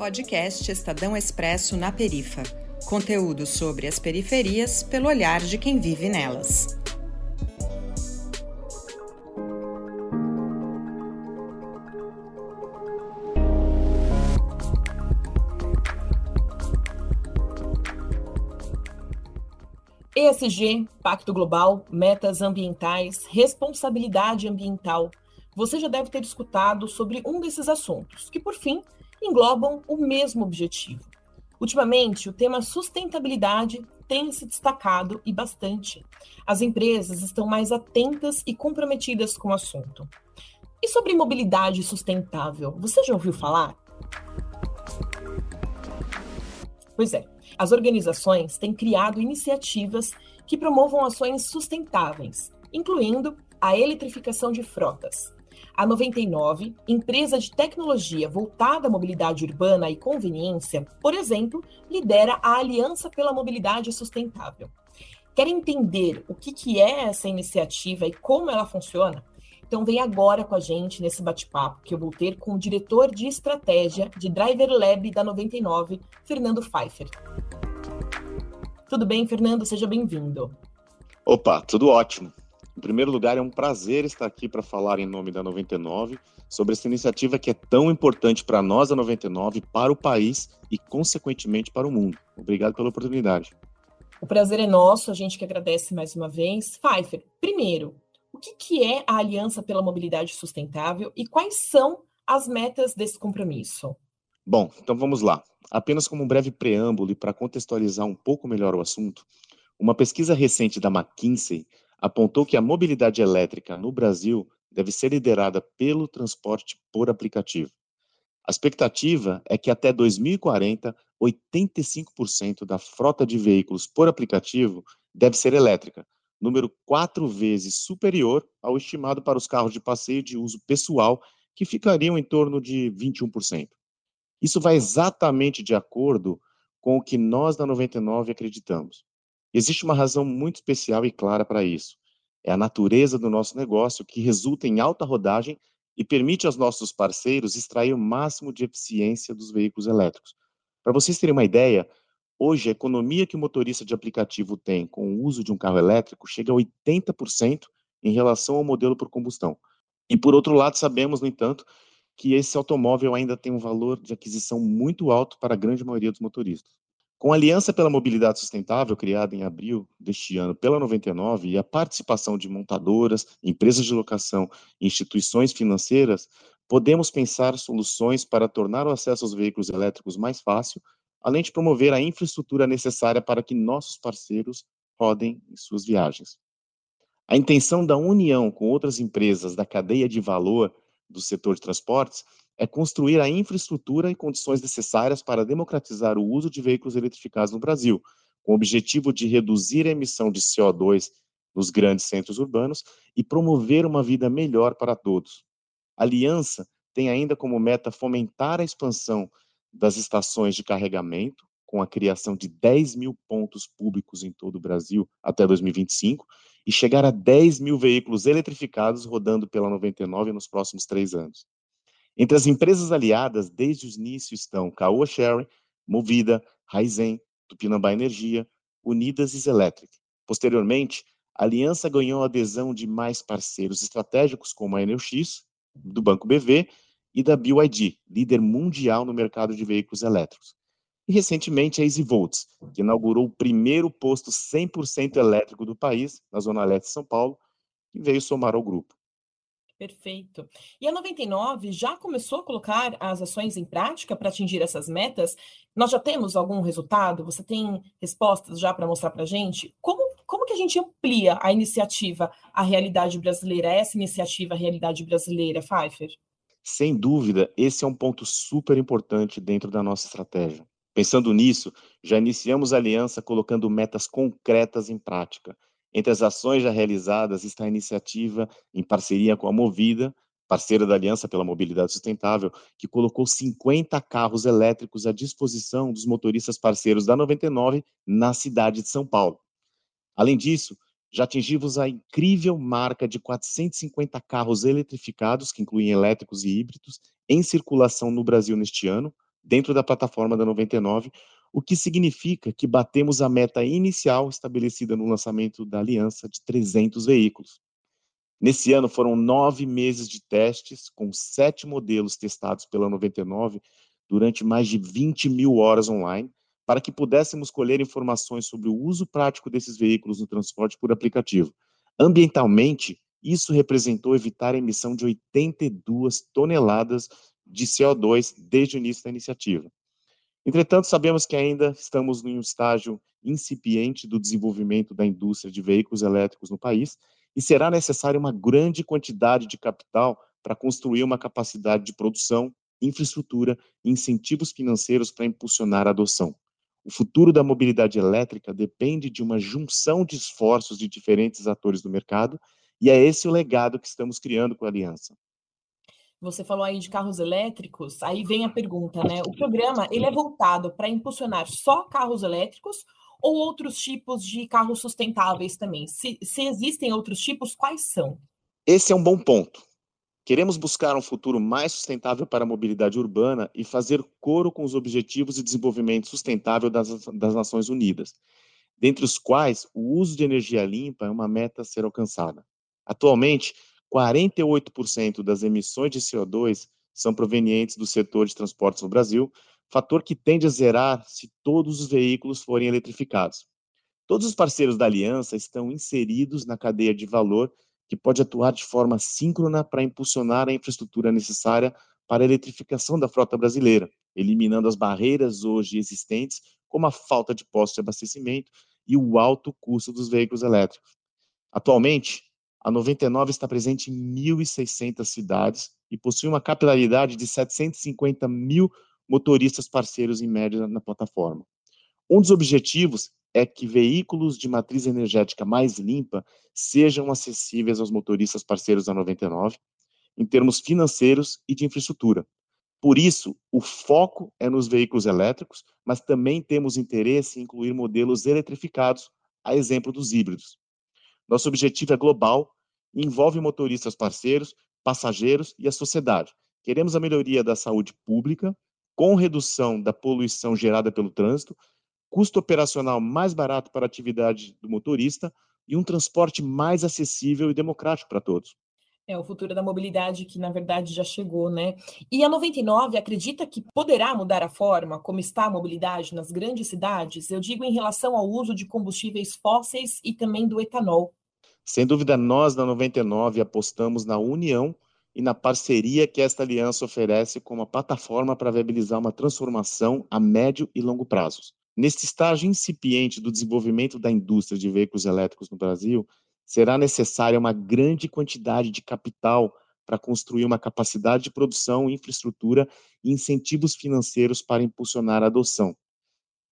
Podcast Estadão Expresso na Perifa. Conteúdo sobre as periferias pelo olhar de quem vive nelas. ESG, Pacto Global, metas ambientais, responsabilidade ambiental. Você já deve ter escutado sobre um desses assuntos, que, por fim, englobam o mesmo objetivo. Ultimamente, o tema sustentabilidade tem se destacado e bastante. As empresas estão mais atentas e comprometidas com o assunto. E sobre mobilidade sustentável, você já ouviu falar? Pois é, as organizações têm criado iniciativas que promovam ações sustentáveis, incluindo a eletrificação de frotas, a 99, empresa de tecnologia voltada à mobilidade urbana e conveniência, por exemplo, lidera a Aliança pela Mobilidade Sustentável. Quer entender o que, que é essa iniciativa e como ela funciona? Então vem agora com a gente nesse bate-papo que eu vou ter com o diretor de estratégia de Driver Lab da 99, Fernando Pfeiffer. Tudo bem, Fernando? Seja bem-vindo. Opa, tudo ótimo. Em primeiro lugar, é um prazer estar aqui para falar em nome da 99 sobre essa iniciativa que é tão importante para nós, a 99, para o país e, consequentemente, para o mundo. Obrigado pela oportunidade. O prazer é nosso, a gente que agradece mais uma vez. Pfeiffer, primeiro, o que, que é a Aliança pela Mobilidade Sustentável e quais são as metas desse compromisso? Bom, então vamos lá. Apenas como um breve preâmbulo e para contextualizar um pouco melhor o assunto, uma pesquisa recente da McKinsey apontou que a mobilidade elétrica no Brasil deve ser liderada pelo transporte por aplicativo. A expectativa é que até 2040, 85% da frota de veículos por aplicativo deve ser elétrica, número quatro vezes superior ao estimado para os carros de passeio de uso pessoal, que ficariam em torno de 21%. Isso vai exatamente de acordo com o que nós da 99 acreditamos. Existe uma razão muito especial e clara para isso. É a natureza do nosso negócio que resulta em alta rodagem e permite aos nossos parceiros extrair o máximo de eficiência dos veículos elétricos. Para vocês terem uma ideia, hoje a economia que o motorista de aplicativo tem com o uso de um carro elétrico chega a 80% em relação ao modelo por combustão. E por outro lado, sabemos, no entanto, que esse automóvel ainda tem um valor de aquisição muito alto para a grande maioria dos motoristas. Com a Aliança pela Mobilidade Sustentável, criada em abril deste ano pela 99, e a participação de montadoras, empresas de locação e instituições financeiras, podemos pensar soluções para tornar o acesso aos veículos elétricos mais fácil, além de promover a infraestrutura necessária para que nossos parceiros rodem em suas viagens. A intenção da união com outras empresas da cadeia de valor do setor de transportes é construir a infraestrutura e condições necessárias para democratizar o uso de veículos eletrificados no Brasil, com o objetivo de reduzir a emissão de CO2 nos grandes centros urbanos e promover uma vida melhor para todos. A aliança tem ainda como meta fomentar a expansão das estações de carregamento, com a criação de 10 mil pontos públicos em todo o Brasil até 2025, e chegar a 10 mil veículos eletrificados rodando pela 99 nos próximos três anos. Entre as empresas aliadas, desde o início estão Caoa Sherry, Movida, Raizen, Tupinambá Energia, Unidas e Electric. Posteriormente, a aliança ganhou a adesão de mais parceiros estratégicos como a Enelx, do Banco BV, e da BYD, líder mundial no mercado de veículos elétricos. E recentemente a EasyVolts, que inaugurou o primeiro posto 100% elétrico do país, na Zona Leste de São Paulo, e veio somar ao grupo. Perfeito. E a 99 já começou a colocar as ações em prática para atingir essas metas? Nós já temos algum resultado? Você tem respostas já para mostrar para a gente? Como, como que a gente amplia a iniciativa à realidade brasileira, essa iniciativa à realidade brasileira, Pfeiffer? Sem dúvida, esse é um ponto super importante dentro da nossa estratégia. Pensando nisso, já iniciamos a aliança colocando metas concretas em prática entre as ações já realizadas está a iniciativa em parceria com a Movida, parceira da Aliança pela Mobilidade Sustentável, que colocou 50 carros elétricos à disposição dos motoristas parceiros da 99 na cidade de São Paulo. Além disso, já atingimos a incrível marca de 450 carros eletrificados, que incluem elétricos e híbridos, em circulação no Brasil neste ano, dentro da plataforma da 99, o que significa que batemos a meta inicial estabelecida no lançamento da aliança de 300 veículos. Nesse ano foram nove meses de testes, com sete modelos testados pela 99 durante mais de 20 mil horas online, para que pudéssemos colher informações sobre o uso prático desses veículos no transporte por aplicativo. Ambientalmente, isso representou evitar a emissão de 82 toneladas de CO2 desde o início da iniciativa. Entretanto, sabemos que ainda estamos em um estágio incipiente do desenvolvimento da indústria de veículos elétricos no país e será necessária uma grande quantidade de capital para construir uma capacidade de produção, infraestrutura e incentivos financeiros para impulsionar a adoção. O futuro da mobilidade elétrica depende de uma junção de esforços de diferentes atores do mercado, e é esse o legado que estamos criando com a aliança. Você falou aí de carros elétricos, aí vem a pergunta, né? O programa ele é voltado para impulsionar só carros elétricos ou outros tipos de carros sustentáveis também? Se, se existem outros tipos, quais são? Esse é um bom ponto. Queremos buscar um futuro mais sustentável para a mobilidade urbana e fazer coro com os Objetivos de Desenvolvimento Sustentável das, das Nações Unidas, dentre os quais o uso de energia limpa é uma meta a ser alcançada. Atualmente, 48% das emissões de CO2 são provenientes do setor de transportes no Brasil, fator que tende a zerar se todos os veículos forem eletrificados. Todos os parceiros da aliança estão inseridos na cadeia de valor que pode atuar de forma síncrona para impulsionar a infraestrutura necessária para a eletrificação da frota brasileira, eliminando as barreiras hoje existentes, como a falta de postos de abastecimento e o alto custo dos veículos elétricos. Atualmente, a 99 está presente em 1.600 cidades e possui uma capilaridade de 750 mil motoristas parceiros em média na plataforma. Um dos objetivos é que veículos de matriz energética mais limpa sejam acessíveis aos motoristas parceiros da 99, em termos financeiros e de infraestrutura. Por isso, o foco é nos veículos elétricos, mas também temos interesse em incluir modelos eletrificados, a exemplo dos híbridos. Nosso objetivo é global envolve motoristas parceiros, passageiros e a sociedade. Queremos a melhoria da saúde pública, com redução da poluição gerada pelo trânsito, custo operacional mais barato para a atividade do motorista e um transporte mais acessível e democrático para todos. É o futuro da mobilidade que, na verdade, já chegou, né? E a 99 acredita que poderá mudar a forma como está a mobilidade nas grandes cidades? Eu digo em relação ao uso de combustíveis fósseis e também do etanol. Sem dúvida, nós da 99 apostamos na união e na parceria que esta aliança oferece como uma plataforma para viabilizar uma transformação a médio e longo prazos. Neste estágio incipiente do desenvolvimento da indústria de veículos elétricos no Brasil, será necessária uma grande quantidade de capital para construir uma capacidade de produção, infraestrutura e incentivos financeiros para impulsionar a adoção.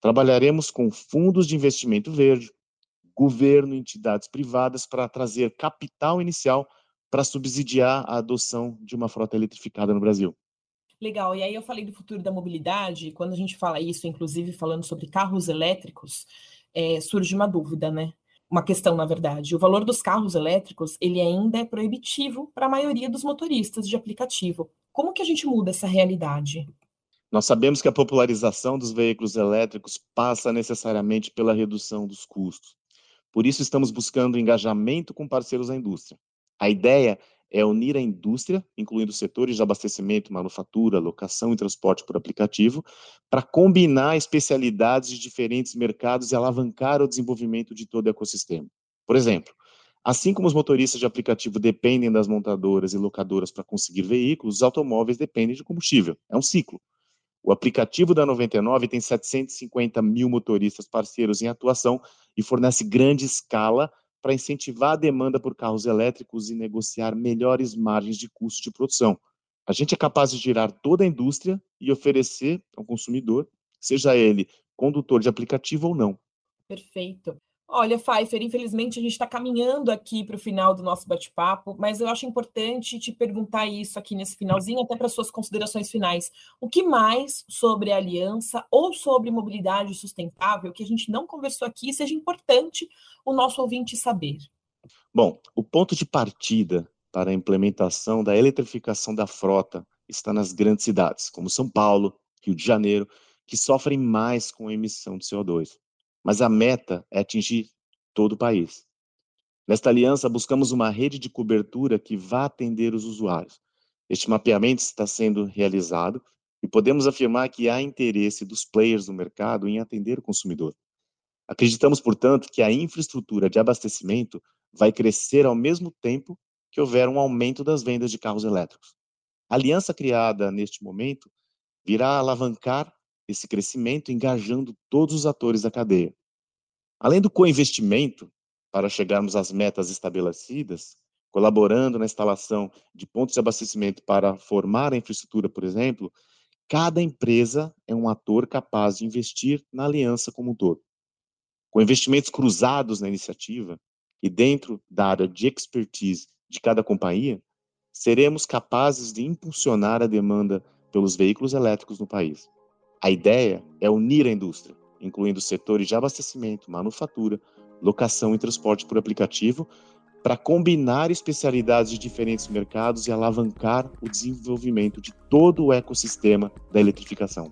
Trabalharemos com fundos de investimento verde, governo, entidades privadas para trazer capital inicial para subsidiar a adoção de uma frota eletrificada no Brasil. Legal, e aí eu falei do futuro da mobilidade, quando a gente fala isso, inclusive falando sobre carros elétricos, é, surge uma dúvida, né? Uma questão, na verdade. O valor dos carros elétricos, ele ainda é proibitivo para a maioria dos motoristas de aplicativo. Como que a gente muda essa realidade? Nós sabemos que a popularização dos veículos elétricos passa necessariamente pela redução dos custos. Por isso, estamos buscando engajamento com parceiros da indústria. A ideia é unir a indústria, incluindo setores de abastecimento, manufatura, locação e transporte por aplicativo, para combinar especialidades de diferentes mercados e alavancar o desenvolvimento de todo o ecossistema. Por exemplo, assim como os motoristas de aplicativo dependem das montadoras e locadoras para conseguir veículos, os automóveis dependem de combustível. É um ciclo. O aplicativo da 99 tem 750 mil motoristas parceiros em atuação e fornece grande escala para incentivar a demanda por carros elétricos e negociar melhores margens de custo de produção. A gente é capaz de girar toda a indústria e oferecer ao consumidor, seja ele condutor de aplicativo ou não. Perfeito. Olha, Pfeiffer, infelizmente a gente está caminhando aqui para o final do nosso bate-papo, mas eu acho importante te perguntar isso aqui nesse finalzinho, até para suas considerações finais. O que mais sobre a aliança ou sobre mobilidade sustentável que a gente não conversou aqui seja importante o nosso ouvinte saber? Bom, o ponto de partida para a implementação da eletrificação da frota está nas grandes cidades, como São Paulo, Rio de Janeiro, que sofrem mais com a emissão de CO2. Mas a meta é atingir todo o país. Nesta aliança, buscamos uma rede de cobertura que vá atender os usuários. Este mapeamento está sendo realizado e podemos afirmar que há interesse dos players do mercado em atender o consumidor. Acreditamos, portanto, que a infraestrutura de abastecimento vai crescer ao mesmo tempo que houver um aumento das vendas de carros elétricos. A aliança criada neste momento virá alavancar esse crescimento engajando todos os atores da cadeia. Além do co-investimento para chegarmos às metas estabelecidas, colaborando na instalação de pontos de abastecimento para formar a infraestrutura, por exemplo, cada empresa é um ator capaz de investir na aliança como um todo. Com investimentos cruzados na iniciativa e dentro da área de expertise de cada companhia, seremos capazes de impulsionar a demanda pelos veículos elétricos no país. A ideia é unir a indústria, incluindo setores de abastecimento, manufatura, locação e transporte por aplicativo, para combinar especialidades de diferentes mercados e alavancar o desenvolvimento de todo o ecossistema da eletrificação.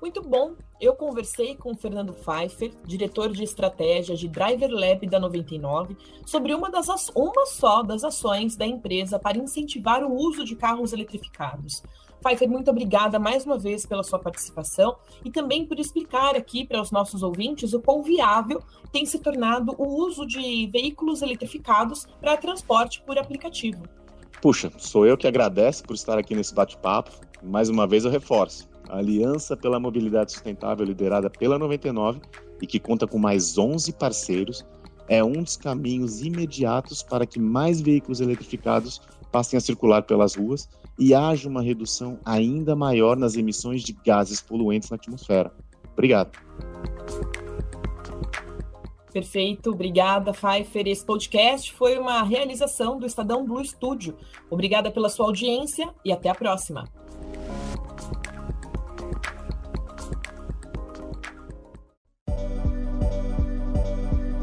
Muito bom. Eu conversei com o Fernando Pfeiffer, diretor de estratégia de Driver Lab da 99, sobre uma, das, uma só das ações da empresa para incentivar o uso de carros eletrificados. Pfeiffer, muito obrigada mais uma vez pela sua participação e também por explicar aqui para os nossos ouvintes o quão viável tem se tornado o uso de veículos eletrificados para transporte por aplicativo. Puxa, sou eu que agradeço por estar aqui nesse bate-papo. Mais uma vez eu reforço. A Aliança pela Mobilidade Sustentável, liderada pela 99 e que conta com mais 11 parceiros, é um dos caminhos imediatos para que mais veículos eletrificados passem a circular pelas ruas e haja uma redução ainda maior nas emissões de gases poluentes na atmosfera. Obrigado. Perfeito, obrigada, Pfeiffer. Esse podcast foi uma realização do Estadão Blue Studio. Obrigada pela sua audiência e até a próxima.